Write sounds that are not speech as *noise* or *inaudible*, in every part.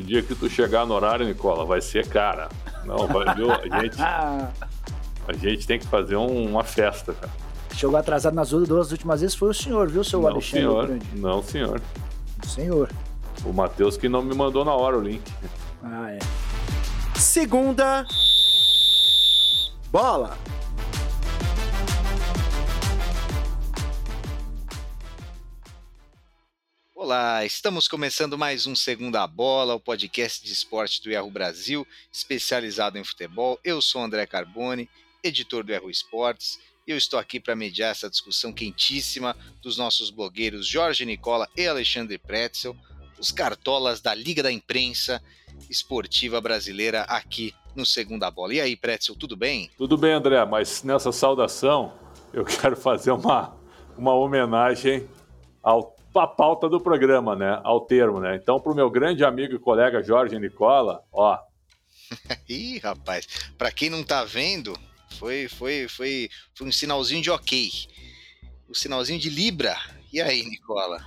o dia que tu chegar no horário, Nicola, vai ser cara. Não, vai, viu? A *laughs* gente, a gente tem que fazer um, uma festa, cara. Chegou atrasado nas duas últimas vezes foi o senhor, viu, seu não, Alexandre? Senhor, Grande? não, senhor. Senhor. O Matheus que não me mandou na hora o link. Ah, é. Segunda bola. Estamos começando mais um Segunda Bola, o podcast de esporte do Yahoo Brasil, especializado em futebol. Eu sou André Carbone, editor do Yahoo Esportes, e eu estou aqui para mediar essa discussão quentíssima dos nossos blogueiros Jorge Nicola e Alexandre Pretzel, os cartolas da Liga da Imprensa Esportiva Brasileira aqui no Segunda Bola. E aí, Pretzel, tudo bem? Tudo bem, André, mas nessa saudação eu *laughs* quero fazer uma, uma homenagem ao a pauta do programa, né? Ao termo, né? Então, para o meu grande amigo e colega Jorge Nicola, ó. *laughs* Ih, rapaz, para quem não tá vendo, foi, foi, foi, foi um sinalzinho de ok. O um sinalzinho de Libra. E aí, Nicola?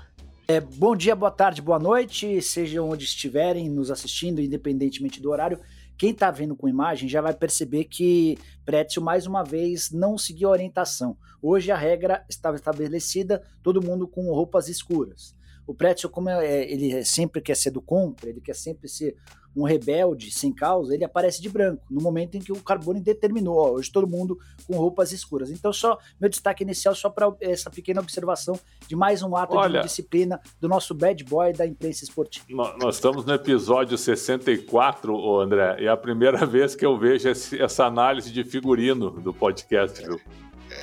É, bom dia, boa tarde, boa noite, sejam onde estiverem nos assistindo, independentemente do horário. Quem está vendo com imagem já vai perceber que Prétio, mais uma vez, não seguiu a orientação. Hoje a regra estava estabelecida, todo mundo com roupas escuras. O Prétio, como é, ele sempre quer ser do contra, ele quer sempre ser um rebelde sem causa, ele aparece de branco, no momento em que o Carbone determinou, ó, hoje todo mundo com roupas escuras. Então, só meu destaque inicial só para essa pequena observação de mais um ato Olha, de disciplina do nosso bad boy da imprensa esportiva. Nós estamos no episódio 64, André, e é a primeira *laughs* vez que eu vejo essa análise de figurino do podcast, viu?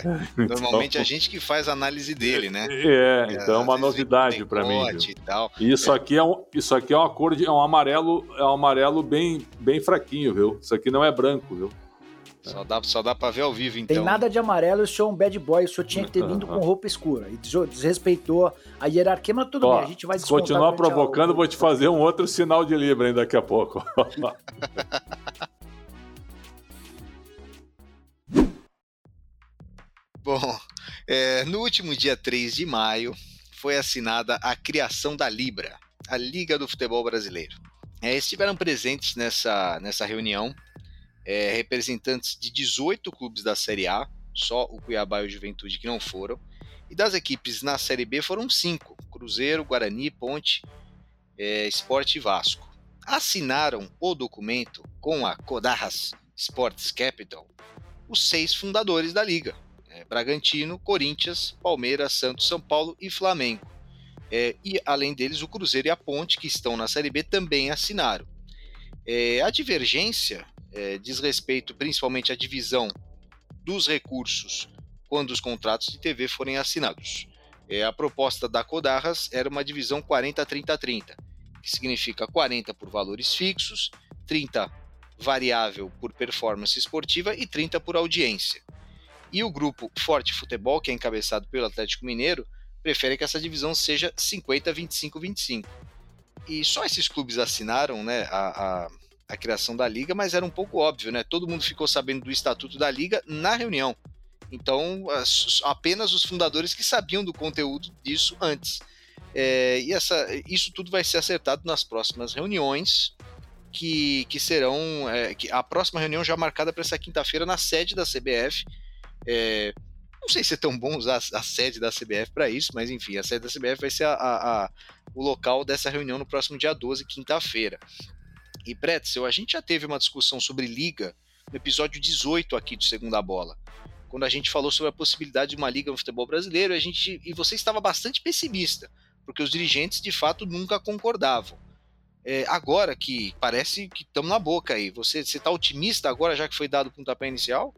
É. *laughs* Normalmente então, a gente que faz a análise dele, né? É, então é uma novidade para mim. E tal. Isso é. aqui é um, isso aqui é uma cor de é um amarelo, é um amarelo bem bem fraquinho, viu? Isso aqui não é branco, viu? Só dá, só dá pra ver ao vivo, então. Tem nada de amarelo, o senhor é um bad boy, o senhor tinha que ter vindo com roupa escura. E desrespeitou a hierarquia, mas tudo Ó, bem, a gente vai Se continuar provocando, vou te fazer um outro sinal de Libra ainda daqui a pouco. *laughs* *laughs* Bom, é, no último dia 3 de maio foi assinada a criação da Libra, a Liga do Futebol Brasileiro. É, estiveram presentes nessa, nessa reunião é, representantes de 18 clubes da Série A, só o Cuiabá e o Juventude que não foram, e das equipes na Série B foram cinco: Cruzeiro, Guarani, Ponte, é, Esporte e Vasco. Assinaram o documento com a Codarras Sports Capital os seis fundadores da liga, é, Bragantino, Corinthians, Palmeiras, Santos, São Paulo e Flamengo. É, e além deles, o Cruzeiro e a Ponte, que estão na Série B, também assinaram. É, a divergência é, diz respeito principalmente à divisão dos recursos quando os contratos de TV forem assinados. É, a proposta da Codarras era uma divisão 40-30-30, que significa 40 por valores fixos, 30 variável por performance esportiva e 30 por audiência. E o grupo Forte Futebol, que é encabeçado pelo Atlético Mineiro, prefere que essa divisão seja 50-25-25. E só esses clubes assinaram né, a, a, a, criação da liga, mas era um pouco óbvio, né? Todo mundo ficou sabendo do estatuto da liga na reunião. Então, as, apenas os fundadores que sabiam do conteúdo disso antes. É, e essa, isso tudo vai ser acertado nas próximas reuniões, que, que serão. É, que a próxima reunião já marcada para essa quinta-feira na sede da CBF, é, não sei se é tão bom usar a sede da CBF para isso, mas enfim, a sede da CBF vai ser a, a, a, o local dessa reunião no próximo dia 12, quinta-feira. E Pretzel, a gente já teve uma discussão sobre liga no episódio 18 aqui do Segunda Bola, quando a gente falou sobre a possibilidade de uma liga no futebol brasileiro, a gente e você estava bastante pessimista, porque os dirigentes de fato nunca concordavam. É, agora que parece que estamos na boca aí, você está otimista agora já que foi dado o pontapé inicial?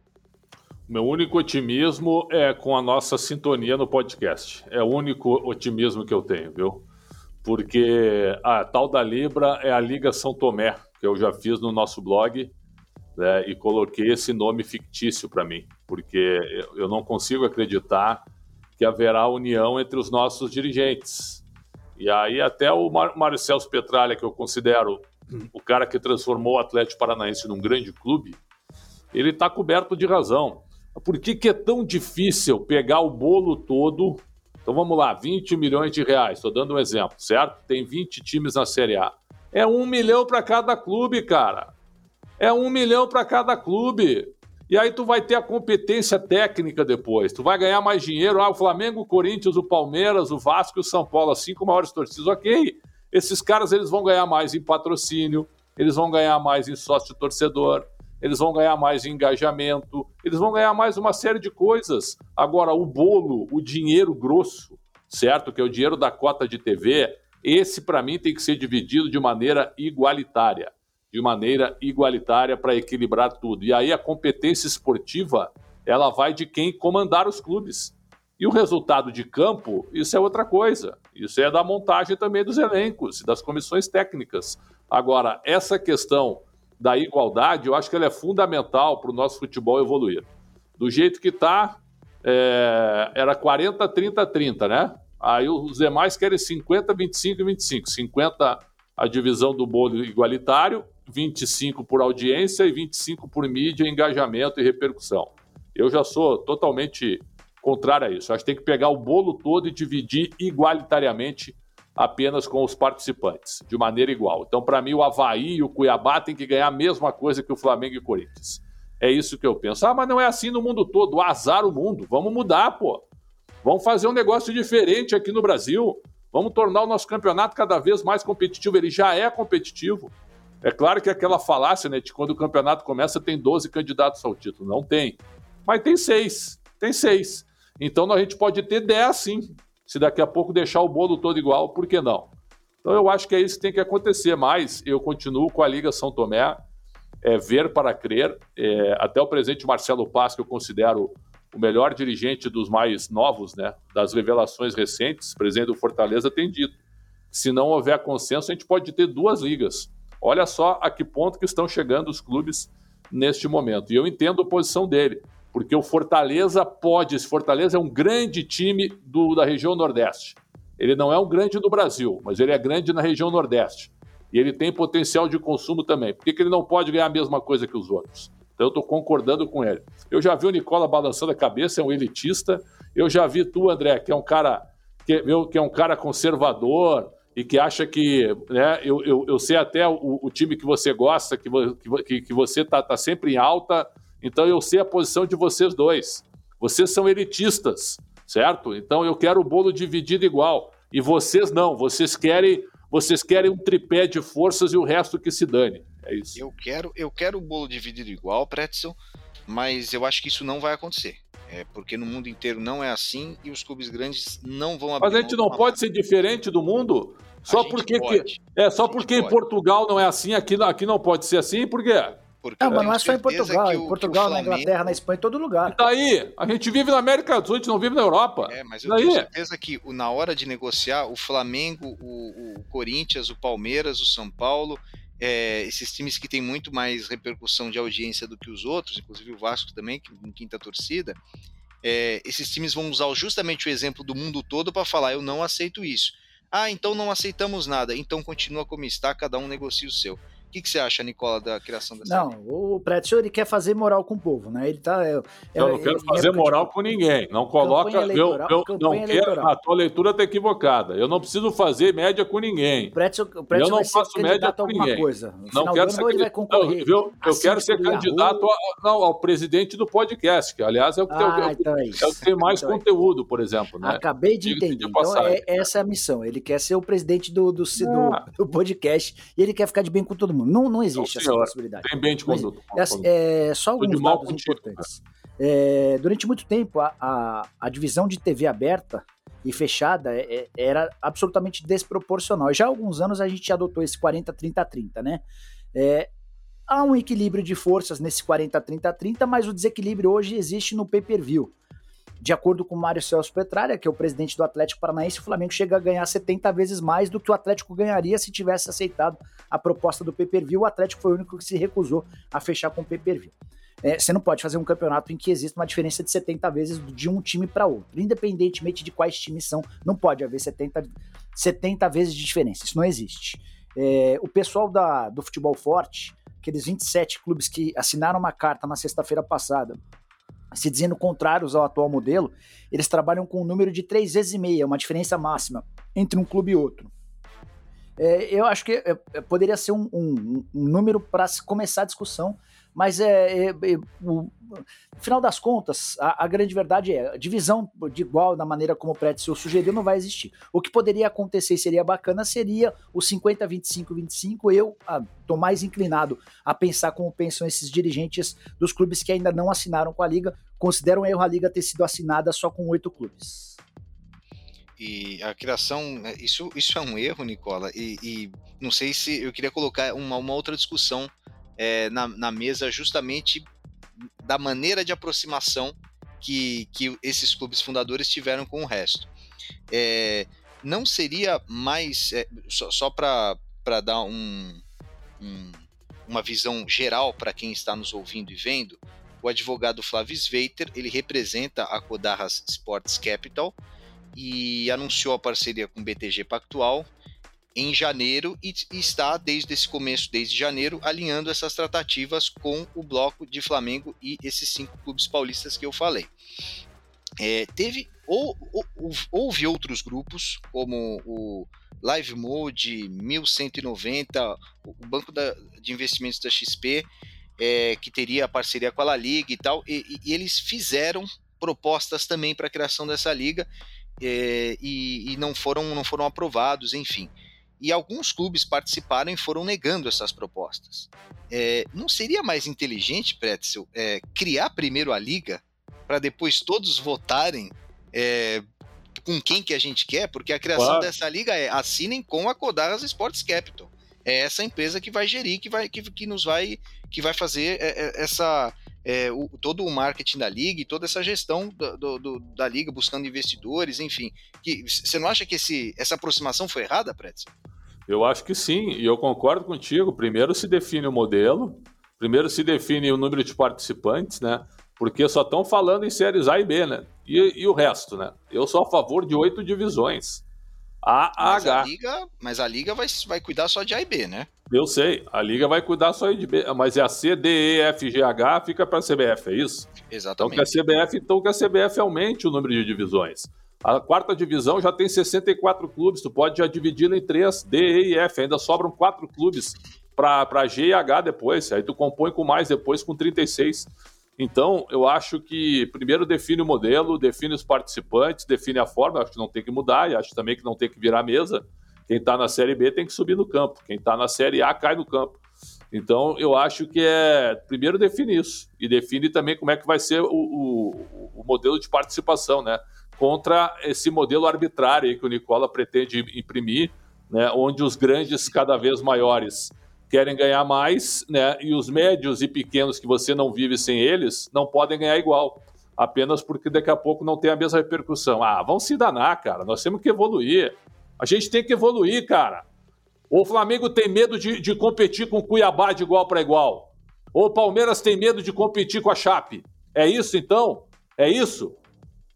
Meu único otimismo é com a nossa sintonia no podcast. É o único otimismo que eu tenho, viu? Porque a tal da Libra é a Liga São Tomé, que eu já fiz no nosso blog, né, e coloquei esse nome fictício para mim, porque eu não consigo acreditar que haverá união entre os nossos dirigentes. E aí até o Mar Marcelo Petralha, que eu considero o cara que transformou o Atlético Paranaense num grande clube, ele está coberto de razão. Por que, que é tão difícil pegar o bolo todo? Então vamos lá, 20 milhões de reais, estou dando um exemplo, certo? Tem 20 times na Série A. É um milhão para cada clube, cara. É um milhão para cada clube. E aí tu vai ter a competência técnica depois. Tu vai ganhar mais dinheiro. Ah, o Flamengo, o Corinthians, o Palmeiras, o Vasco e o São Paulo, as cinco maiores torcidas. Ok, esses caras eles vão ganhar mais em patrocínio, eles vão ganhar mais em sócio torcedor, eles vão ganhar mais engajamento, eles vão ganhar mais uma série de coisas. Agora, o bolo, o dinheiro grosso, certo? Que é o dinheiro da cota de TV, esse para mim tem que ser dividido de maneira igualitária. De maneira igualitária para equilibrar tudo. E aí a competência esportiva, ela vai de quem comandar os clubes. E o resultado de campo, isso é outra coisa. Isso é da montagem também dos elencos e das comissões técnicas. Agora, essa questão da igualdade, eu acho que ela é fundamental para o nosso futebol evoluir. Do jeito que está, é, era 40, 30, 30, né? Aí os demais querem 50, 25 e 25. 50 a divisão do bolo igualitário, 25 por audiência e 25 por mídia, engajamento e repercussão. Eu já sou totalmente contrário a isso. Acho que tem que pegar o bolo todo e dividir igualitariamente apenas com os participantes, de maneira igual. Então, para mim, o Havaí e o Cuiabá têm que ganhar a mesma coisa que o Flamengo e o Corinthians. É isso que eu penso. Ah, mas não é assim no mundo todo. Azar o mundo. Vamos mudar, pô. Vamos fazer um negócio diferente aqui no Brasil. Vamos tornar o nosso campeonato cada vez mais competitivo. Ele já é competitivo. É claro que aquela falácia, né, de quando o campeonato começa tem 12 candidatos ao título. Não tem. Mas tem seis. Tem seis. Então a gente pode ter 10 sim. Se daqui a pouco deixar o bolo todo igual, por que não? Então eu acho que é isso que tem que acontecer. Mas eu continuo com a Liga São Tomé, é, ver para crer. É, até o presidente Marcelo Paz, que eu considero o melhor dirigente dos mais novos, né, das revelações recentes, presidente do Fortaleza, tem dito. Se não houver consenso, a gente pode ter duas ligas. Olha só a que ponto que estão chegando os clubes neste momento. E eu entendo a posição dele, porque o Fortaleza pode, esse Fortaleza é um grande time do, da região Nordeste. Ele não é um grande do Brasil, mas ele é grande na região Nordeste. E ele tem potencial de consumo também. Por que, que ele não pode ganhar a mesma coisa que os outros? Então eu estou concordando com ele. Eu já vi o Nicola balançando a cabeça, é um elitista. Eu já vi tu, André, que é um cara que, que é um cara conservador e que acha que, né, eu, eu, eu sei até o, o, time que você gosta, que, que, que você está tá sempre em alta, então eu sei a posição de vocês dois. Vocês são elitistas, certo? Então eu quero o bolo dividido igual. E vocês não, vocês querem, vocês querem um tripé de forças e o resto que se dane. É isso. Eu quero, eu quero o bolo dividido igual, Pretzel, mas eu acho que isso não vai acontecer. É porque no mundo inteiro não é assim e os clubes grandes não vão abrir. Mas a gente não pode ser diferente do mundo? Só porque que, é só porque em Portugal não é assim, aqui, aqui não pode ser assim, por quê? Porque não, mas não é só em Portugal, o, em Portugal, Flamengo... na Inglaterra, na Espanha, em todo lugar. E daí? A gente vive na América do Sul, a gente não vive na Europa. É, mas eu daí? tenho certeza que na hora de negociar, o Flamengo, o, o Corinthians, o Palmeiras, o São Paulo, é, esses times que têm muito mais repercussão de audiência do que os outros, inclusive o Vasco também, que em quinta torcida, é, esses times vão usar justamente o exemplo do mundo todo para falar: eu não aceito isso. Ah, então não aceitamos nada. Então continua como está, cada um negocia o seu que, que você acha, Nicola, da criação dessa Não, o Pretzel, ele quer fazer moral com o povo, né? Ele tá... É, eu não quero fazer moral com ninguém. Não coloca... Eu, eu não quero... A tua leitura está equivocada. Eu não preciso fazer média com ninguém. O Pretzel, o Pretzel eu não faço média com ninguém. Coisa. No não quero ser... Ele vai concorrer. eu, eu quero ser candidato a, não, ao presidente do podcast, que aliás é o que, ah, tem, então é, é o que tem mais então é conteúdo, por exemplo. Né? Acabei de entender. De então, é, essa é a missão. Ele quer ser o presidente do, do, do, do podcast e ele quer ficar de bem com todo mundo. Não, não existe não, essa possibilidade. Tem bem de conduta. É, é, só alguns dados contigo, importantes. É, durante muito tempo, a, a, a, divisão de TV aberta e fechada é, é, era absolutamente desproporcional. Já há alguns anos a gente adotou esse 40-30-30, né? É, há um equilíbrio de forças nesse 40-30-30, mas o desequilíbrio hoje existe no pay-per-view. De acordo com Mário Celso Petralha, que é o presidente do Atlético Paranaense, o Flamengo chega a ganhar 70 vezes mais do que o Atlético ganharia se tivesse aceitado a proposta do pay-per-view. O Atlético foi o único que se recusou a fechar com o pay-per-view. É, você não pode fazer um campeonato em que existe uma diferença de 70 vezes de um time para outro, independentemente de quais times são, não pode haver 70, 70 vezes de diferença, isso não existe. É, o pessoal da, do futebol forte, aqueles 27 clubes que assinaram uma carta na sexta-feira passada se dizendo contrários ao atual modelo, eles trabalham com um número de três vezes e meia, uma diferença máxima entre um clube e outro. É, eu acho que é, é poderia ser um, um, um número para começar a discussão, mas é, é, é o, final das contas, a, a, grande verdade é a divisão de igual na maneira como o Pretzel sugeriu não vai existir. O que poderia acontecer seria bacana seria o 50, 25, 25. Eu estou mais inclinado a pensar como pensam esses dirigentes dos clubes que ainda não assinaram com a Liga. Consideram erro a Liga ter sido assinada só com oito clubes. E a criação, é, isso, isso é um erro, Nicola. E, e não sei se eu queria colocar uma, uma outra discussão é, na, na mesa, justamente da maneira de aproximação que, que esses clubes fundadores tiveram com o resto. É, não seria mais, é, só, só para dar um, um, uma visão geral para quem está nos ouvindo e vendo, o advogado Flávio Sveiter, ele representa a Codarras Sports Capital e anunciou a parceria com o BTG Pactual em janeiro e, está desde esse começo, desde janeiro, alinhando essas tratativas com o bloco de Flamengo e esses cinco clubes paulistas que eu falei. É, teve ou, ou, houve outros grupos como o Live Mode 1190, o Banco da, de Investimentos da XP, é, que teria parceria com a La Liga e tal, e, e eles fizeram propostas também para a criação dessa liga é, e, e, não foram não foram aprovados, enfim e alguns clubes participaram e foram negando essas propostas. É, não seria mais inteligente, Pretzel, é, criar primeiro a liga para depois todos votarem é, com quem que a gente quer? Porque a criação claro. dessa liga é assinem com a Codaras Sports Capital. É essa empresa que vai gerir, que vai, que, que nos vai, que vai fazer é, é, essa é, o, todo o marketing da liga e toda essa gestão do, do, do, da liga, buscando investidores, enfim. Você não acha que esse, essa aproximação foi errada, Pretzel? Eu acho que sim, e eu concordo contigo. Primeiro se define o modelo, primeiro se define o número de participantes, né? Porque só estão falando em séries A e B, né? E, e, o resto, né? Eu sou a favor de oito divisões. A, A, mas H. A Liga, mas a Liga vai, vai cuidar só de A e B, né? Eu sei, a Liga vai cuidar só de B, mas é a C, D, E, F, G, H fica para a CBF, é isso? Exatamente. Então que a CBF, então que a CBF aumente o número de divisões. A quarta divisão já tem 64 clubes, tu pode já dividi-la em três, D, E e F. Ainda sobram quatro clubes para G e H depois. Aí tu compõe com mais depois com 36. Então, eu acho que primeiro define o modelo, define os participantes, define a forma. Acho que não tem que mudar e acho também que não tem que virar mesa. Quem está na Série B tem que subir no campo. Quem está na Série A cai no campo. Então, eu acho que é. Primeiro define isso. E define também como é que vai ser o, o, o modelo de participação, né? Contra esse modelo arbitrário que o Nicola pretende imprimir, né, onde os grandes cada vez maiores querem ganhar mais, né, e os médios e pequenos que você não vive sem eles não podem ganhar igual, apenas porque daqui a pouco não tem a mesma repercussão. Ah, vão se danar, cara, nós temos que evoluir. A gente tem que evoluir, cara. O Flamengo tem medo de, de competir com o Cuiabá de igual para igual. Ou o Palmeiras tem medo de competir com a Chape. É isso então? É isso?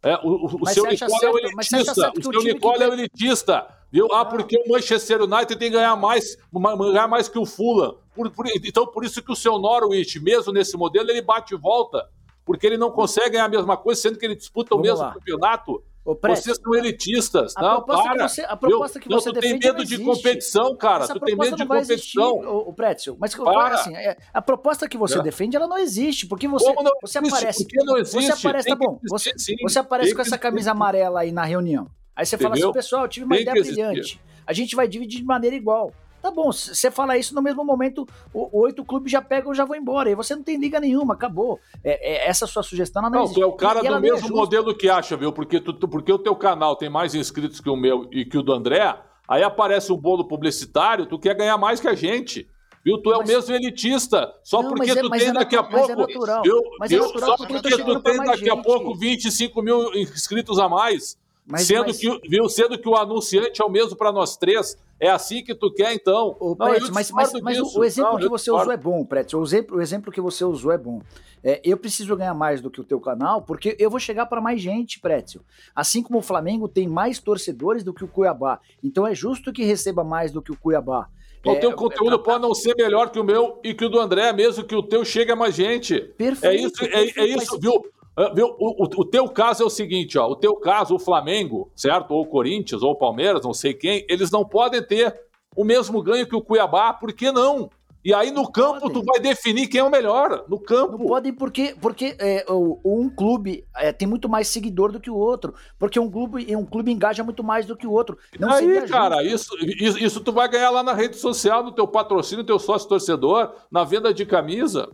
É, o, o seu Nicola é o elitista. O seu Nicola é o elitista. Viu? Ah, porque o Manchester United tem que ganhar mais, ganhar mais que o Fulham. Por, por, então, por isso que o seu Norwich, mesmo nesse modelo, ele bate e volta. Porque ele não consegue ganhar a mesma coisa, sendo que ele disputa o Vamos mesmo lá. campeonato. Vocês são elitistas. A não, para. Você, a proposta que você não, tu tem medo de competição, cara. Essa tu tem medo de competição. o, o Pretzel. Mas para. assim, é, a proposta que você é. defende, ela não existe. Porque você, Como não você existe? aparece. Porque não existe. Você aparece, tá bom. Você, você aparece com essa camisa amarela aí na reunião. Aí você Entendeu? fala assim, pessoal, eu tive uma tem ideia brilhante. A gente vai dividir de maneira igual. Tá bom, você fala isso no mesmo momento, o, oito clubes já pegam e já vão embora. E você não tem liga nenhuma, acabou. É, é essa sua sugestão não, não existe. tu é o cara e, do mesmo é modelo que acha, viu? Porque, tu, porque o teu canal tem mais inscritos que o meu e que o do André, aí aparece um bolo publicitário, tu quer ganhar mais que a gente. Viu? Tu é mas... o mesmo elitista. Só não, porque é, tu tem é daqui a pouco. Mas é natural. É natural só porque, porque tu tem daqui gente. a pouco 25 mil inscritos a mais. Mas, sendo, mas... Que, viu, sendo que o anunciante é o mesmo para nós três. É assim que tu quer, então. O não, Pretz, mas, mas, mas o, exemplo não, que você usou é bom, Pretz. O exemplo, o exemplo que você usou é bom. É, eu preciso ganhar mais do que o teu canal, porque eu vou chegar para mais gente, Pretzel. Assim como o Flamengo tem mais torcedores do que o Cuiabá. Então é justo que receba mais do que o Cuiabá. O é, teu conteúdo é, pode não ser melhor que o meu e que o do André, mesmo que o teu chegue a mais gente. Perfeito. É isso, é, é isso mas... viu? Ah, viu? O, o, o, teu caso é o seguinte, ó. O teu caso, o Flamengo, certo? Ou o Corinthians, ou o Palmeiras, não sei quem, eles não podem ter o mesmo ganho que o Cuiabá, por que não? E aí no campo podem. tu vai definir quem é o melhor. No campo. Não podem porque, porque é, um clube é, tem muito mais seguidor do que o outro. Porque um clube, um clube engaja muito mais do que o outro. Não aí, cara, isso, isso, isso, tu vai ganhar lá na rede social, no teu patrocínio, no teu sócio torcedor, na venda de camisa.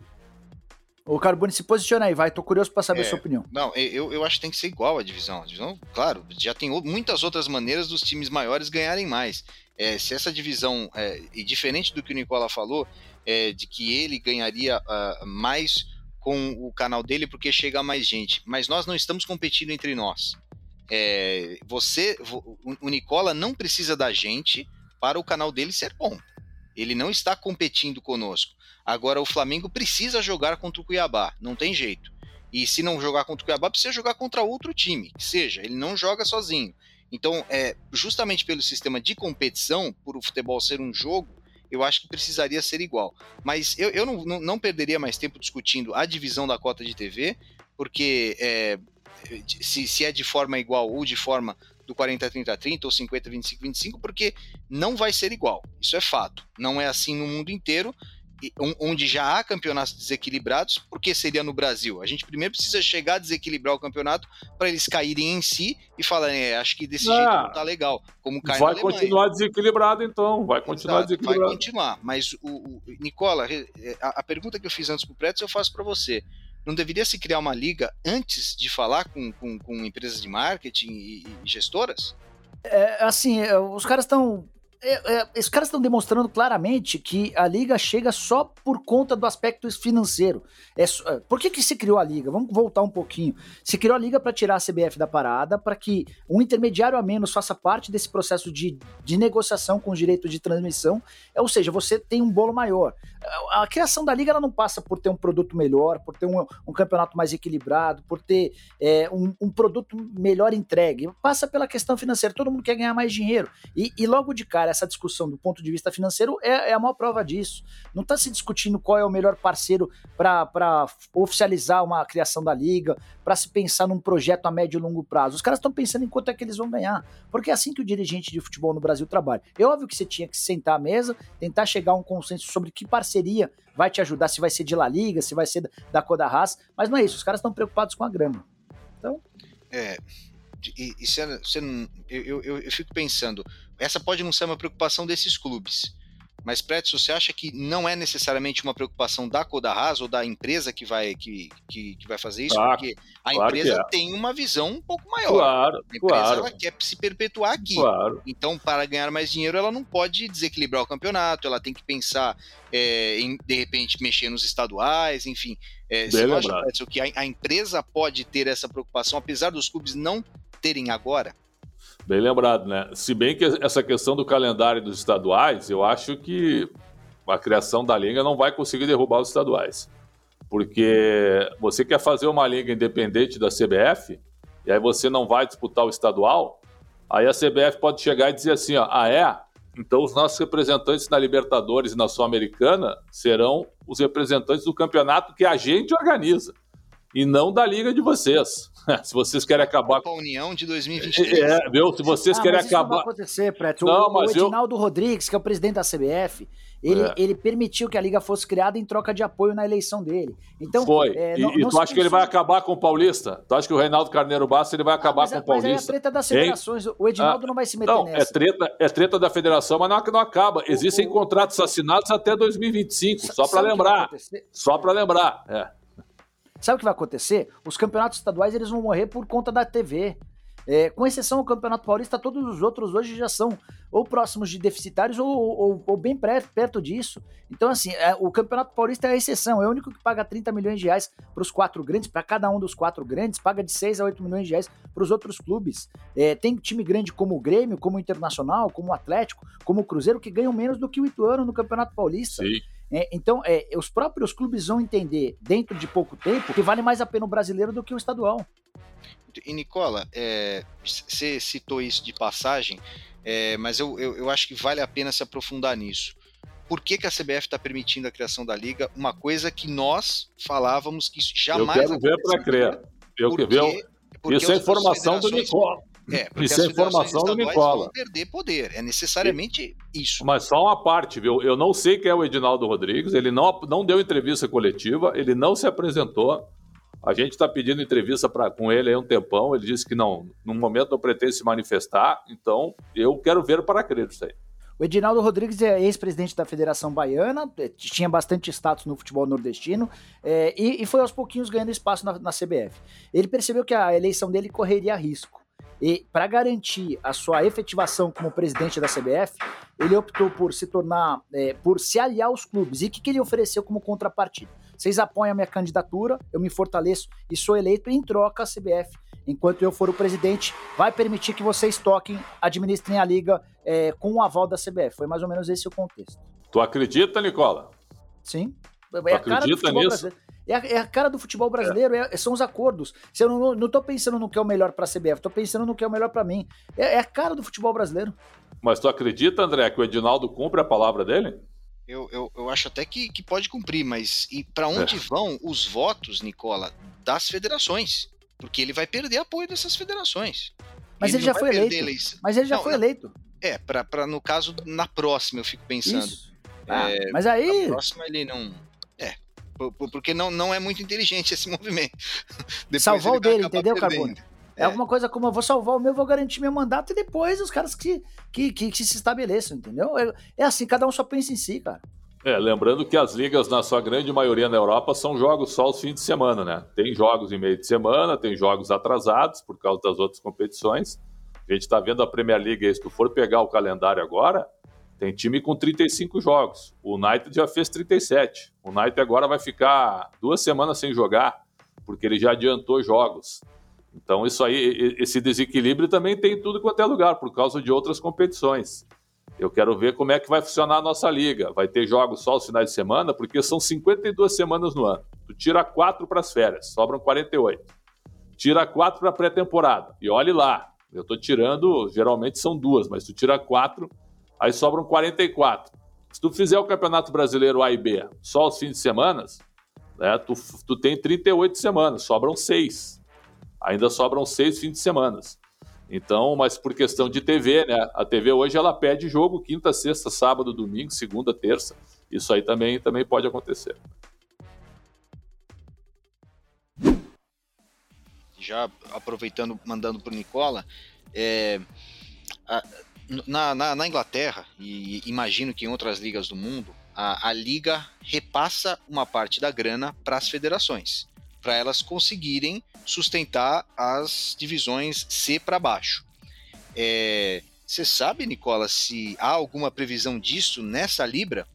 O Carbone se posiciona aí, vai. Tô curioso para saber é, a sua opinião. Não, eu, eu acho que tem que ser igual a divisão. A divisão, claro, já tem muitas outras maneiras dos times maiores ganharem mais. É, se essa divisão, é, e diferente do que o Nicola falou, é, de que ele ganharia uh, mais com o canal dele porque chega a mais gente, mas nós não estamos competindo entre nós. É, você, o Nicola não precisa da gente para o canal dele ser bom. Ele não está competindo conosco. Agora o Flamengo precisa jogar contra o Cuiabá, não tem jeito. E se não jogar contra o Cuiabá, precisa jogar contra outro time, que seja. Ele não joga sozinho. Então, é, justamente pelo sistema de competição, por o futebol ser um jogo, eu acho que precisaria ser igual. Mas eu, eu não, não, perderia mais tempo discutindo a divisão da cota de TV, porque é, se, se é de forma igual ou de forma do 40 30 30 ou 50 25 25, porque não vai ser igual. Isso é fato. Não é assim no mundo inteiro onde já há campeonatos desequilibrados, porque seria no Brasil. A gente primeiro precisa chegar a desequilibrar o campeonato para eles caírem em si e falarem, é, acho que desse jeito não tá legal. Como cai vai continuar desequilibrado, então. Vai continuar Exato, desequilibrado. Vai continuar. Mas, o, o Nicola, a, a, pergunta que eu fiz antes pro Preto, eu faço para você. Não deveria se criar uma liga antes de falar com, com, com empresas de marketing e, e gestoras? É, assim, é, os caras estão é, é, esses caras estão demonstrando claramente que a liga chega só por conta do aspecto financeiro. É, é, por que, que se criou a liga? Vamos voltar um pouquinho. Se criou a liga para tirar a CBF da parada, para que um intermediário a menos faça parte desse processo de, de negociação com direito de transmissão. É, ou seja, você tem um bolo maior. A, a criação da liga ela não passa por ter um produto melhor, por ter um, um campeonato mais equilibrado, por ter é, um, um, produto melhor entregue. Passa pela questão financeira. Todo mundo quer ganhar mais dinheiro. E, e logo de cara, essa discussão do ponto de vista financeiro é, é a maior prova disso. Não está se discutindo qual é o melhor parceiro para oficializar uma criação da liga, para se pensar num projeto a médio e longo prazo. Os caras estão pensando em quanto é que eles vão ganhar. Porque é assim que o dirigente de futebol no Brasil trabalha. É óbvio que você tinha que sentar à mesa, tentar chegar a um consenso sobre que parceria vai te ajudar, se vai ser de La Liga, se vai ser da Coda Haas, mas não é isso, os caras estão preocupados com a grama. Então. É, e, e você, você eu, eu, eu, fico pensando, essa pode não ser uma preocupação desses clubes, mas Pretzel, você acha que não é necessariamente uma preocupação da Codarras ou da empresa que vai, que, que, que vai fazer isso? Claro, porque a claro empresa é. tem uma visão um pouco maior. Claro, a empresa claro. ela quer se perpetuar aqui. Claro. Então, para ganhar mais dinheiro, ela não pode desequilibrar o campeonato, ela tem que pensar é, em, de repente, mexer nos estaduais, enfim. É, você acha, Pretzel, que a, a empresa pode ter essa preocupação, apesar dos clubes não terem agora? Bem lembrado, né? Se bem que essa questão do calendário dos estaduais, eu acho que a criação da liga não vai conseguir derrubar os estaduais. Porque você quer fazer uma liga independente da CBF, e aí você não vai disputar o estadual, aí a CBF pode chegar e dizer assim: ó, ah, é? Então os nossos representantes na Libertadores e na Sul-Americana serão os representantes do campeonato que a gente organiza e não da liga de vocês. *laughs* se vocês querem acabar com a União de 2023. É, viu? Se vocês ah, querem mas acabar. Isso não vai acontecer, Preto. Não, o, mas o Edinaldo eu... Rodrigues, que é o presidente da CBF, ele, é. ele permitiu que a liga fosse criada em troca de apoio na eleição dele. Então, Foi. É, e, não, e tu acha que ele vai acabar com o Paulista? Tu acha que o Reinaldo Carneiro Bastos ele vai acabar ah, com o Paulista? Mas é a treta das federações. Hein? O Edinaldo ah, não vai se meter não, nessa. É treta, é treta da federação, mas não, não acaba. Existem o, contratos assinados até 2025, só para lembrar. Só para lembrar. É. Sabe o que vai acontecer? Os campeonatos estaduais eles vão morrer por conta da TV. É, com exceção do Campeonato Paulista, todos os outros hoje já são ou próximos de deficitários ou, ou, ou bem pré, perto disso. Então, assim, é, o Campeonato Paulista é a exceção, é o único que paga 30 milhões de reais para os quatro grandes, para cada um dos quatro grandes, paga de 6 a 8 milhões de reais para os outros clubes. É, tem time grande como o Grêmio, como o Internacional, como o Atlético, como o Cruzeiro, que ganham menos do que o Ituano no Campeonato Paulista. Sim. É, então, é, os próprios clubes vão entender, dentro de pouco tempo, que vale mais a pena o brasileiro do que o estadual. E Nicola, é, você citou isso de passagem, é, mas eu, eu, eu, acho que vale a pena se aprofundar nisso. Por que, que a CBF está permitindo a criação da liga? Uma coisa que nós falávamos que isso jamais Eu quero ver para crer. Eu quero ver. Isso é informação do Nicola. É, porque isso é informação do Nicola. Perder poder, é necessariamente isso. Mas só uma parte, viu? Eu não sei quem é o Edinaldo Rodrigues, ele não, não deu entrevista coletiva, ele não se apresentou. A gente está pedindo entrevista pra, com ele há um tempão, ele disse que não, no momento não pretende se manifestar, então eu quero ver para crer isso aí. O Edinaldo Rodrigues é ex-presidente da Federação Baiana, é, tinha bastante status no futebol nordestino é, e, e, foi aos pouquinhos ganhando espaço na, na CBF. Ele percebeu que a eleição dele correria risco. E para garantir a sua efetivação como presidente da CBF, ele optou por se tornar, é, por se aliar aos clubes. E o que, que ele ofereceu como contrapartida? Vocês apoiam a minha candidatura, eu me fortaleço e sou eleito, em troca a CBF enquanto eu for o presidente, vai permitir que vocês toquem, administrem a liga é, com o aval da CBF. Foi mais ou menos esse o contexto. Tu acredita, Nicola? Sim. É a cara do futebol nisso? brasileiro. É a, é a, cara do futebol brasileiro, é. É, são os acordos. Se eu não, não tô pensando no que é o melhor para a CBF, tô pensando no que é o melhor para mim. É, é, a cara do futebol brasileiro. Mas tu acredita, André, que o Edinaldo cumpre a palavra dele? Eu, eu, eu acho até que, que pode cumprir, mas para onde é. vão os votos, Nicola, das federações? Porque ele vai perder apoio dessas federações. Mas ele, ele já foi eleito. Mas ele já não, foi eleito. É, pra, pra, no caso, na próxima, eu fico pensando. Isso. Ah, é, mas aí. Na próxima ele não. Porque não, não é muito inteligente esse *laughs* movimento. Salvar o dele, entendeu, Carbono? É. é alguma coisa como eu vou salvar o meu, vou garantir meu mandato e depois os caras que, que, que, que se estabeleçam, entendeu? É, é assim, cada um só pensa em si, cara. É, lembrando que as ligas, na sua grande maioria na Europa, são jogos só aos fins de semana, né? Tem jogos em meio de semana, tem jogos atrasados por causa das outras competições. A gente está vendo a Premier League, se tu for pegar o calendário agora, tem time com 35 jogos. O United já fez 37. O United agora vai ficar duas semanas sem jogar, porque ele já adiantou jogos. Então, isso aí, esse desequilíbrio também tem tudo quanto é lugar, por causa de outras competições. Eu quero ver como é que vai funcionar a nossa liga. Vai ter jogos só os finais de semana, porque são 52 semanas no ano. Tu tira quatro para as férias, sobram 48. Tira quatro para a pré-temporada. E olhe lá, eu estou tirando, geralmente são duas, mas tu tira quatro, aí sobram 44. Se tu fizer o Campeonato Brasileiro A e B só os fins de semana, né, tu, tu tem 38 semanas, sobram seis. Ainda sobram seis fins de semana. Então, mas por questão de TV, né? A TV hoje ela pede jogo quinta, sexta, sábado, domingo, segunda, terça. Isso aí também, também pode acontecer. Já aproveitando, mandando para o Nicola, é, a, na, na, na, Inglaterra, e imagino que em outras ligas do mundo, a, a liga repassa uma parte da grana para as federações para elas conseguirem sustentar as divisões C para baixo. É, você sabe, Nicola, se há alguma previsão disso nessa Libra?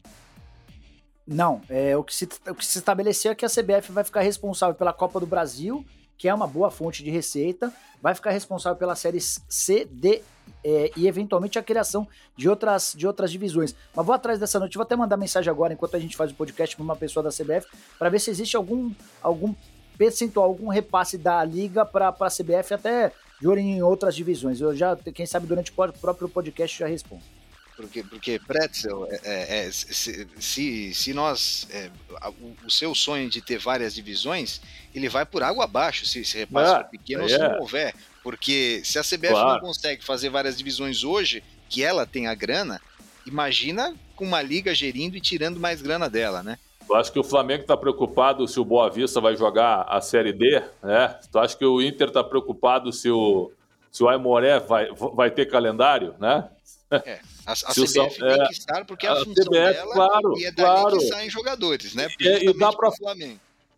Não, é, o, que se, o que se estabeleceu é que a CBF vai ficar responsável pela Copa do Brasil, que é uma boa fonte de receita, vai ficar responsável pela série C, D é, e eventualmente a criação de outras, de outras divisões. Mas vou atrás dessa noite, vou até mandar mensagem agora, enquanto a gente faz o podcast para uma pessoa da CBF, para ver se existe algum, algum percentual, algum repasse da liga para a CBF, até de olho em outras divisões. Eu já, quem sabe, durante o próprio podcast já respondo. Porque, porque Pretzel, é, é, é se, se, nós. É, o, o, seu sonho de ter várias divisões, ele vai por água abaixo se esse repasse ah, pequeno ou se não houver. Porque se a CBF claro. não consegue fazer várias divisões hoje, que ela tem a grana, imagina com uma liga gerindo e tirando mais grana dela, né? Tu acha que o Flamengo está preocupado se o Boa Vista vai jogar a Série D? Né? Tu acha que o Inter está preocupado se o, se o Aimoré vai, vai ter calendário? Né? É, a, a *laughs* CBF tem é, que estar porque é a, a função CBF, dela claro, e é dali claro. que saem jogadores, né? É, e dá para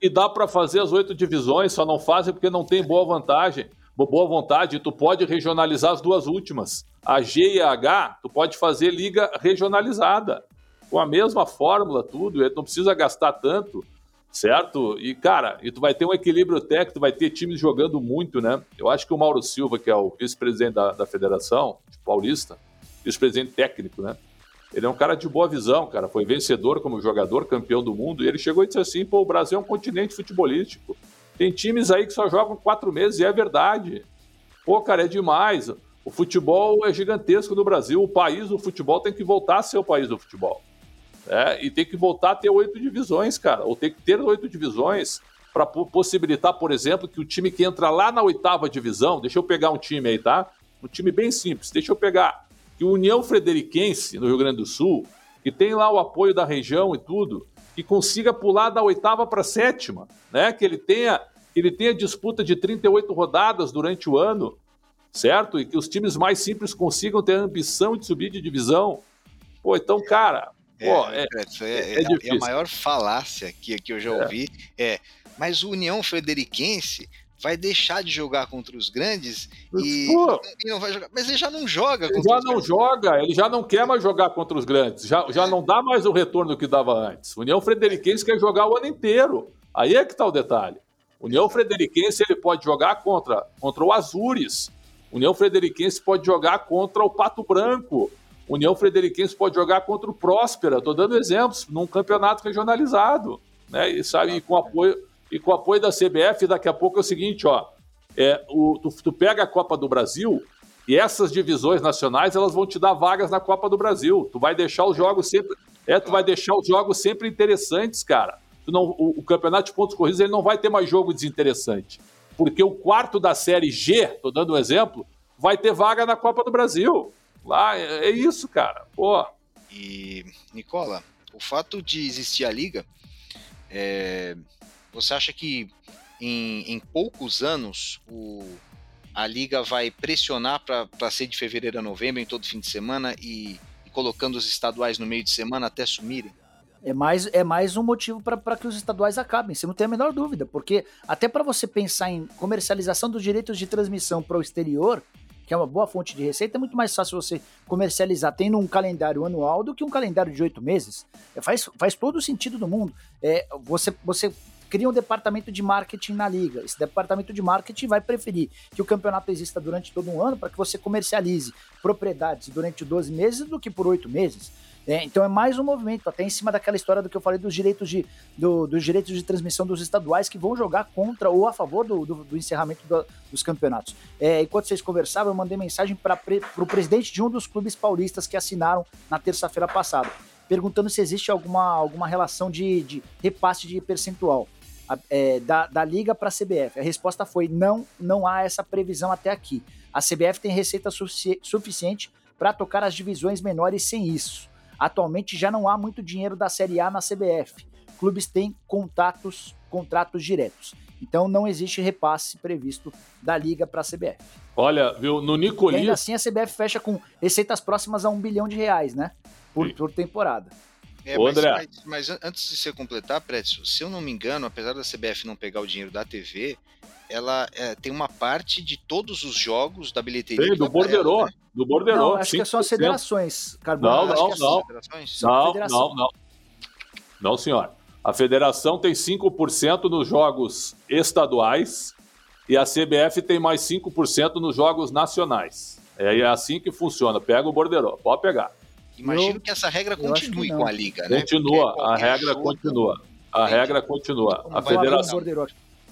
e dá para fazer as oito divisões, só não fazem porque não tem boa vantagem, boa vontade. Tu pode regionalizar as duas últimas, a G e a H. Tu pode fazer liga regionalizada com a mesma fórmula, tudo, não precisa gastar tanto, certo? E, cara, e tu vai ter um equilíbrio técnico, tu vai ter times jogando muito, né? Eu acho que o Mauro Silva, que é o vice-presidente da, da federação paulista, vice-presidente técnico, né? Ele é um cara de boa visão, cara. Foi vencedor como jogador, campeão do mundo. E ele chegou e disse assim: pô, o Brasil é um continente futebolístico. Tem times aí que só jogam quatro meses, e é verdade. Pô, cara, é demais. O futebol é gigantesco no Brasil. O país do futebol tem que voltar a ser o país do futebol. É, e tem que voltar a ter oito divisões, cara, ou tem que ter oito divisões para possibilitar, por exemplo, que o time que entra lá na oitava divisão, deixa eu pegar um time aí, tá? um time bem simples. Deixa eu pegar que o União Frederiquense, no Rio Grande do Sul, que tem lá o apoio da região e tudo, que consiga pular da oitava para a sétima, né? Que ele tenha, ele tenha disputa de 38 rodadas durante o ano, certo? E que os times mais simples consigam ter a ambição de subir de divisão. Pô, então, cara, pô, é, é, é, é, é a maior falácia que, que eu já ouvi é, mas o União Frederiquense vai deixar de jogar contra os grandes e, e, não vai jogar. Mas ele já não joga ele já não grandes. joga, ele já não quer mais jogar contra os grandes, já, já não dá mais o retorno que dava antes. União Frederiquense quer jogar o ano inteiro. Aí é que está o detalhe. União Frederiquense ele pode jogar contra, contra o Azures. União Frederiquense pode jogar contra o Pato Branco. União Frederiquense pode jogar contra o Próspera. Estou dando exemplos num campeonato regionalizado, né? E sabe, com apoio e com apoio da CBF, daqui a pouco é o seguinte, ó, é, o, tu, tu pega a Copa do Brasil e essas divisões nacionais elas vão te dar vagas na Copa do Brasil. Tu vai deixar os jogos sempre, é, tu vai deixar os jogos sempre interessantes, cara. Tu não, o, o campeonato de pontos corridos ele não vai ter mais jogo desinteressante, porque o quarto da série G, tô dando um exemplo, vai ter vaga na Copa do Brasil. Lá é, é isso, cara. Pô. E Nicola, o fato de existir a liga é, você acha que em, em poucos anos o, a liga vai pressionar para ser de fevereiro a novembro em todo fim de semana e, e, colocando os estaduais no meio de semana até sumirem? É mais, é mais um motivo para que os estaduais acabem, você não tem a menor dúvida, porque até para você pensar em comercialização dos direitos de transmissão para o exterior, que é uma boa fonte de receita, é muito mais fácil você comercializar tendo um calendário anual do que um calendário de oito meses. É, faz, faz todo o sentido do mundo. É, você, você cria um departamento de marketing na liga. Esse departamento de marketing vai preferir que o campeonato exista durante todo um ano para que você comercialize propriedades durante 12 meses do que por 8 meses. É, então é mais um movimento, até em cima daquela história do que eu falei dos direitos de, do, dos direitos de transmissão dos estaduais que vão jogar contra ou a favor do, do, do encerramento do, dos campeonatos. É, enquanto vocês conversavam, eu mandei mensagem para o presidente de um dos clubes paulistas que assinaram na terça-feira passada, perguntando se existe alguma, alguma relação de, de repasse de percentual é, da, da Liga para a CBF? A resposta foi não, não há essa previsão até aqui. A CBF tem receita sufici suficiente para tocar as divisões menores sem isso. Atualmente já não há muito dinheiro da Série A na CBF. Clubes têm contatos, contratos diretos. Então não existe repasse previsto da Liga para a CBF. Olha, viu, no Nicolias... E ainda assim a CBF fecha com receitas próximas a um bilhão de reais, né? Por, por temporada. É, Ô, mas, André. Mas, mas, antes de você completar, Prédio, se eu não me engano, apesar da CBF não pegar o dinheiro da TV, ela é, tem uma parte de todos os jogos da bilheteria. Tem, do Borderô. Né? Do Borderô. Não, acho 5%. que são as federações, Carbono. Não, não, não. Não, não, não. Não, senhor. A federação tem 5% nos jogos estaduais e a CBF tem mais 5% nos jogos nacionais. É, é assim que funciona. Pega o Borderô, pode pegar. Imagino eu, que essa regra continue com a liga, né? Continua, a regra jogo, continua. A regra continua. A federação,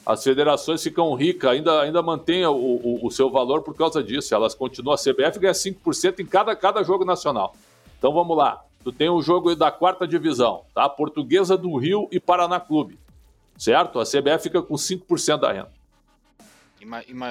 as federações ficam ricas, ainda, ainda mantém o, o, o, seu valor por causa disso. Elas continuam. A CBF ganha 5% em cada, cada jogo nacional. Então vamos lá. Tu tem um jogo da quarta divisão, tá? Portuguesa do Rio e Paraná Clube. Certo? A CBF fica com 5% da renda.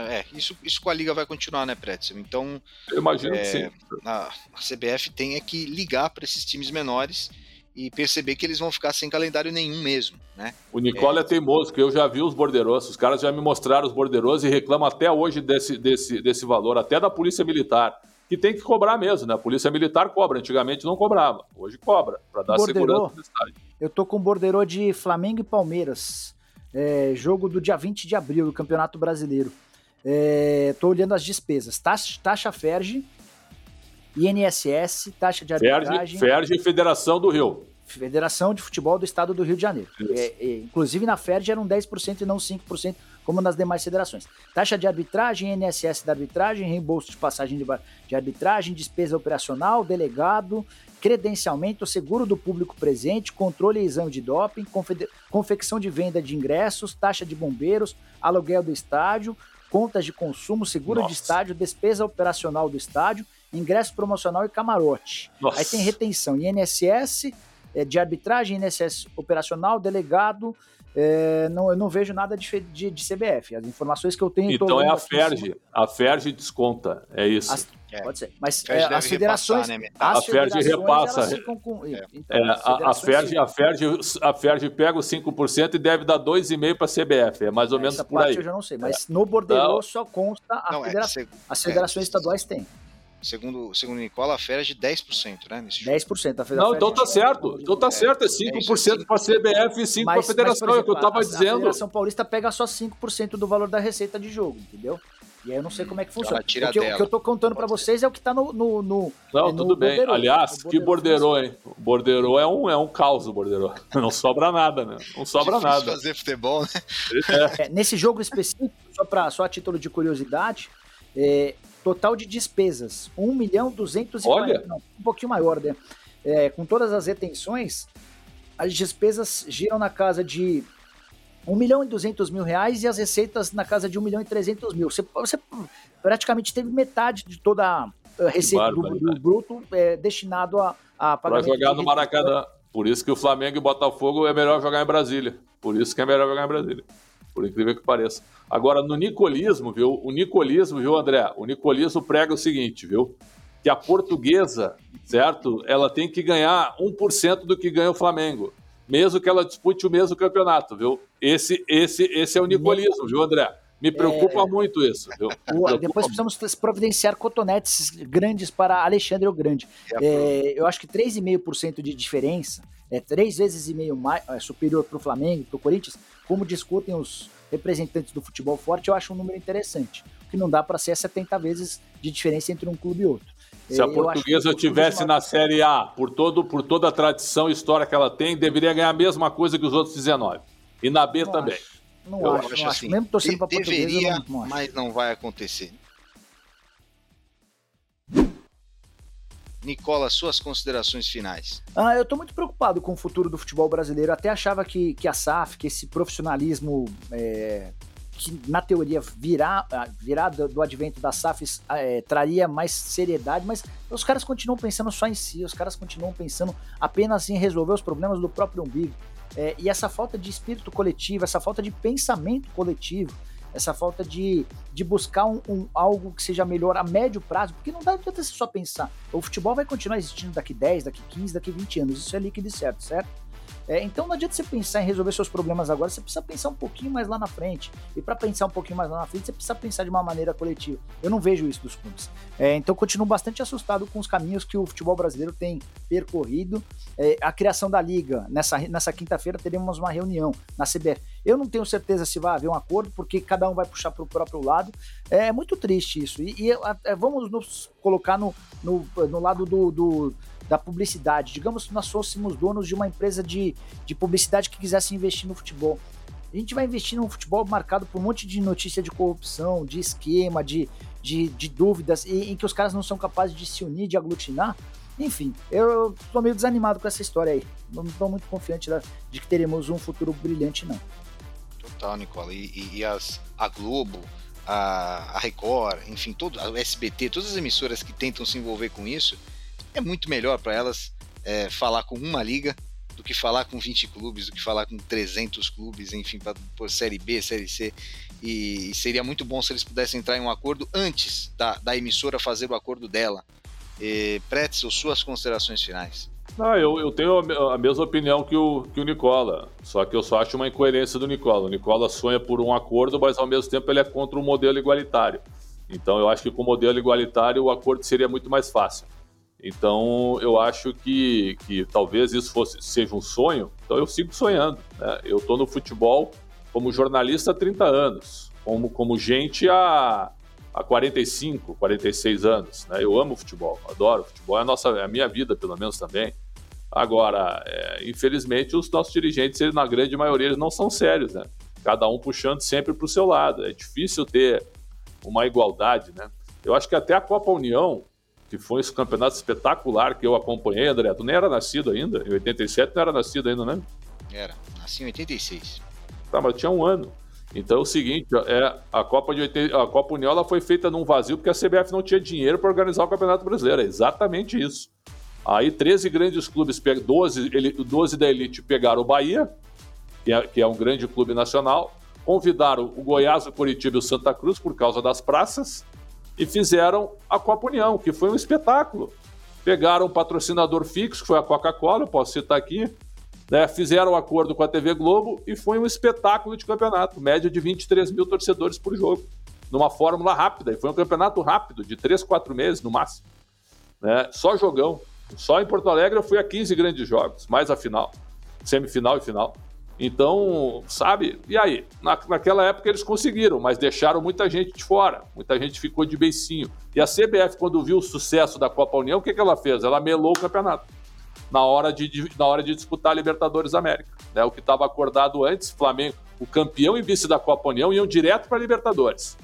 É, isso, isso com a liga vai continuar, né, Pretzel? Então. Eu imagino é, que sim. A, a CBF tem é que ligar para esses times menores e perceber que eles vão ficar sem calendário nenhum mesmo, né? O Nicola é, é teimoso, que eu já vi os borderosos, os caras já me mostraram os borderosos e reclamam até hoje desse, desse, desse valor, até da Polícia Militar, que tem que cobrar mesmo, né? A Polícia Militar cobra, antigamente não cobrava, hoje cobra, para dar Borderô, segurança no estádio. Eu tô com o borderô de Flamengo e Palmeiras é, jogo do dia 20 de abril do Campeonato Brasileiro. Estou é, olhando as despesas. Taxa, taxa Ferge, INSS, taxa de arbitragem. Ferge, e Federação do Rio. Federação de Futebol do Estado do Rio de Janeiro. É, é, inclusive na Ferge eram 10% e não 5%, como nas demais federações. Taxa de arbitragem, INSS da arbitragem, reembolso de passagem de, arbitragem, despesa operacional, delegado, credenciamento, seguro do público presente, controle e exame de doping, confecção de venda de ingressos, taxa de bombeiros, aluguel do estádio, contas de consumo, seguro Nossa. de estádio, despesa operacional do estádio, ingresso promocional e camarote. Nossa. Aí tem retenção, INSS, é, de arbitragem, INSS operacional, delegado, é, não, eu não vejo nada de, de, de, CBF. As informações que eu tenho. Então é a Ferge. A Ferge desconta. É isso. As, é. Pode ser. Mas é, as federações. Repassar, né? as a Ferge repassa. Com, é. então, é, a, a, Ferge, a, Ferge, a Ferge pega os 5% e deve dar 2,5% para a CBF. É mais ou menos por aí. eu já não sei. Mas no borderô só consta a não, federação. as federações estaduais têm. Segundo, segundo Nicola, a fera é de 10%, né? Nesse 10% a fera. Não, então tá certo. Então tá certo. É 5% para a CBF e 5% para a federação, é o que eu estava dizendo. A Federação Paulista pega só 5% do valor da receita de jogo, entendeu? E aí eu não sei como é que funciona. O que, eu, o que eu tô contando para vocês é o que tá no. no, no não, no tudo bem. Borderô. Aliás, que borderô, hein? O borderô é um, é um caos, o borderô. *laughs* Não sobra nada, né? Não sobra Difícil nada. fazer futebol, né? É, nesse jogo específico, só, pra, só a título de curiosidade, é, Total de despesas, 1 milhão 240, Olha. não, um pouquinho maior, né? É, com todas as retenções, as despesas giram na casa de 1 milhão e 200 mil reais e as receitas na casa de 1 milhão e 300 mil. Você, você praticamente teve metade de toda a receita do, do, bruto é, destinado a, a Para jogar no Maracanã. Por isso que o Flamengo e o Botafogo é melhor jogar em Brasília. Por isso que é melhor jogar em Brasília por incrível que pareça. Agora, no nicolismo, viu? O nicolismo, viu, André? O nicolismo prega o seguinte, viu? Que a portuguesa, certo? Ela tem que ganhar 1% do que ganha o Flamengo, mesmo que ela dispute o mesmo campeonato, viu? Esse, esse, esse é o nicolismo, viu, André? Me preocupa é... muito isso. Viu? Preocupa Depois precisamos providenciar cotonetes grandes para Alexandre o Grande. É, eu acho que 3,5% de diferença, é três vezes e meio mais, é, superior para o Flamengo, para o Corinthians, como discutem os representantes do futebol forte, eu acho um número interessante. Que não dá para ser 70 vezes de diferença entre um clube e outro. Se a eu portuguesa tivesse na Série A, por, todo, por toda a tradição e história que ela tem, deveria ganhar a mesma coisa que os outros 19. E na B não também. Acho. Não eu acho, acho não assim. Mesmo torcendo para portuguesa, deveria, não, não mas não vai acontecer. Nicola, suas considerações finais. Ah, eu estou muito preocupado com o futuro do futebol brasileiro. Até achava que, que a SAF, que esse profissionalismo é, que na teoria virá, ah, virá do, do advento das SAFs é, traria mais seriedade, mas os caras continuam pensando só em si, os caras continuam pensando apenas em resolver os problemas do próprio umbigo. É, e essa falta de espírito coletivo, essa falta de pensamento coletivo, essa falta de, de buscar um, um, algo que seja melhor a médio prazo, porque não dá adianta você só pensar. O futebol vai continuar existindo daqui 10, daqui 15, daqui 20 anos, isso é líquido e certo, certo? É, então não adianta você pensar em resolver seus problemas agora, você precisa pensar um pouquinho mais lá na frente. E para pensar um pouquinho mais lá na frente, você precisa pensar de uma maneira coletiva. Eu não vejo isso dos clubes. É, então continuo bastante assustado com os caminhos que o futebol brasileiro tem percorrido. É, a criação da liga, nessa, nessa quinta-feira teremos uma reunião na CBF. Eu não tenho certeza se vai haver um acordo, porque cada um vai puxar para o próprio lado. É muito triste isso. E, e é, vamos nos colocar no, no, no lado do, do da publicidade. Digamos que nós fôssemos donos de uma empresa de, de publicidade que quisesse investir no futebol. A gente vai investir num futebol marcado por um monte de notícia de corrupção, de esquema, de, de, de dúvidas, e, em que os caras não são capazes de se unir, de aglutinar. Enfim, eu tô meio desanimado com essa história aí. Não estou muito confiante de que teremos um futuro brilhante, não. Total, Nicola. E, e as, a Globo, a, a Record, enfim, todo, a SBT, todas as emissoras que tentam se envolver com isso, é muito melhor para elas é, falar com uma liga do que falar com 20 clubes, do que falar com 300 clubes, enfim, para por Série B, Série C. E, e, seria muito bom se eles pudessem entrar em um acordo antes da, da emissora fazer o acordo dela. E, Pretzel, suas considerações finais. Ah, eu, eu tenho a mesma opinião que o, que o Nicola, só que eu só acho uma incoerência do Nicola. O Nicola sonha por um acordo, mas ao mesmo tempo ele é contra o modelo igualitário. Então eu acho que com o modelo igualitário o acordo seria muito mais fácil. Então, eu acho que, que talvez isso fosse, seja um sonho. Então, eu sigo sonhando. Né? Eu estou no futebol como jornalista há 30 anos, como, como gente há, há 45, 46 anos. Né? Eu amo futebol, adoro futebol. É a, nossa, é a minha vida, pelo menos, também. Agora, é, infelizmente, os nossos dirigentes, eles, na grande maioria, eles não são sérios. Né? Cada um puxando sempre para o seu lado. É difícil ter uma igualdade. Né? Eu acho que até a Copa União que foi esse campeonato espetacular que eu acompanhei, André. Tu nem era nascido ainda? Em 87 não era nascido ainda, né? Era, nasci em 86. Tá, mas tinha um ano. Então é o seguinte, é, a Copa de 80, a Copa União ela foi feita num vazio porque a CBF não tinha dinheiro para organizar o Campeonato Brasileiro. É exatamente isso. Aí 13 grandes clubes, 12, 12 da elite pegaram o Bahia, que é, que é um grande clube nacional, convidaram o Goiás, o Curitiba e o Santa Cruz por causa das praças e fizeram a Copa União, que foi um espetáculo. Pegaram um patrocinador fixo, que foi a Coca-Cola, posso citar aqui, né, fizeram um acordo com a TV Globo e foi um espetáculo de campeonato, média de 23 mil torcedores por jogo, numa fórmula rápida. E foi um campeonato rápido, de 3, 4 meses no máximo. Né, só jogão. Só em Porto Alegre eu fui a 15 grandes jogos, mais a final, semifinal e final. Então, sabe? E aí? Na, naquela época eles conseguiram, mas deixaram muita gente de fora. Muita gente ficou de beicinho. E a CBF, quando viu o sucesso da Copa União, o que, que ela fez? Ela melou o campeonato na hora de, de na hora de disputar a Libertadores América. Né? O que estava acordado antes, Flamengo, o campeão e vice da Copa União, iam direto para a Libertadores.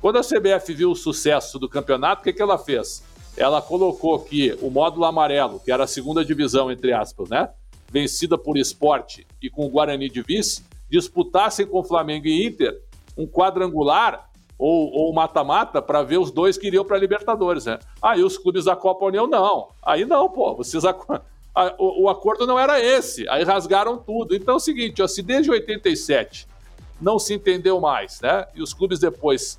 Quando a CBF viu o sucesso do campeonato, o que, que ela fez? Ela colocou que o módulo amarelo, que era a segunda divisão, entre aspas, né? Vencida por esporte e com o Guarani de vice, disputassem com Flamengo e Inter um quadrangular ou mata-mata para ver os dois que iriam para a Libertadores, né? Aí os clubes da Copa União, não. Aí não, pô, vocês *laughs* o, o, acordo não era esse, aí rasgaram tudo. Então é o seguinte, ó, se desde 87 não se entendeu mais, né? E os clubes depois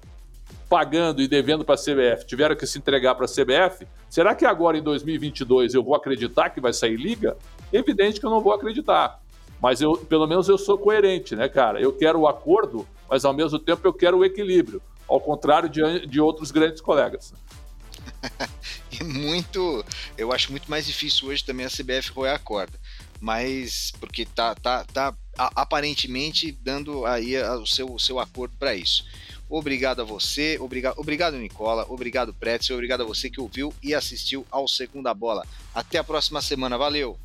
pagando e devendo para a CBF tiveram que se entregar para a CBF, será que agora em 2022 eu vou acreditar que vai sair liga? Evidente que eu não vou acreditar. Mas eu, pelo menos eu sou coerente, né, cara? Eu quero o acordo, mas ao mesmo tempo eu quero o equilíbrio, ao contrário de, de outros grandes colegas. *laughs* e muito, eu acho muito mais difícil hoje também a CBF roer a corda, mas porque tá, tá, tá aparentemente dando aí o seu, o seu acordo para isso. Obrigado a você, obrigado, obrigado Nicola, obrigado Pretzel, obrigado a você que ouviu e assistiu ao Segunda Bola. Até a próxima semana, valeu!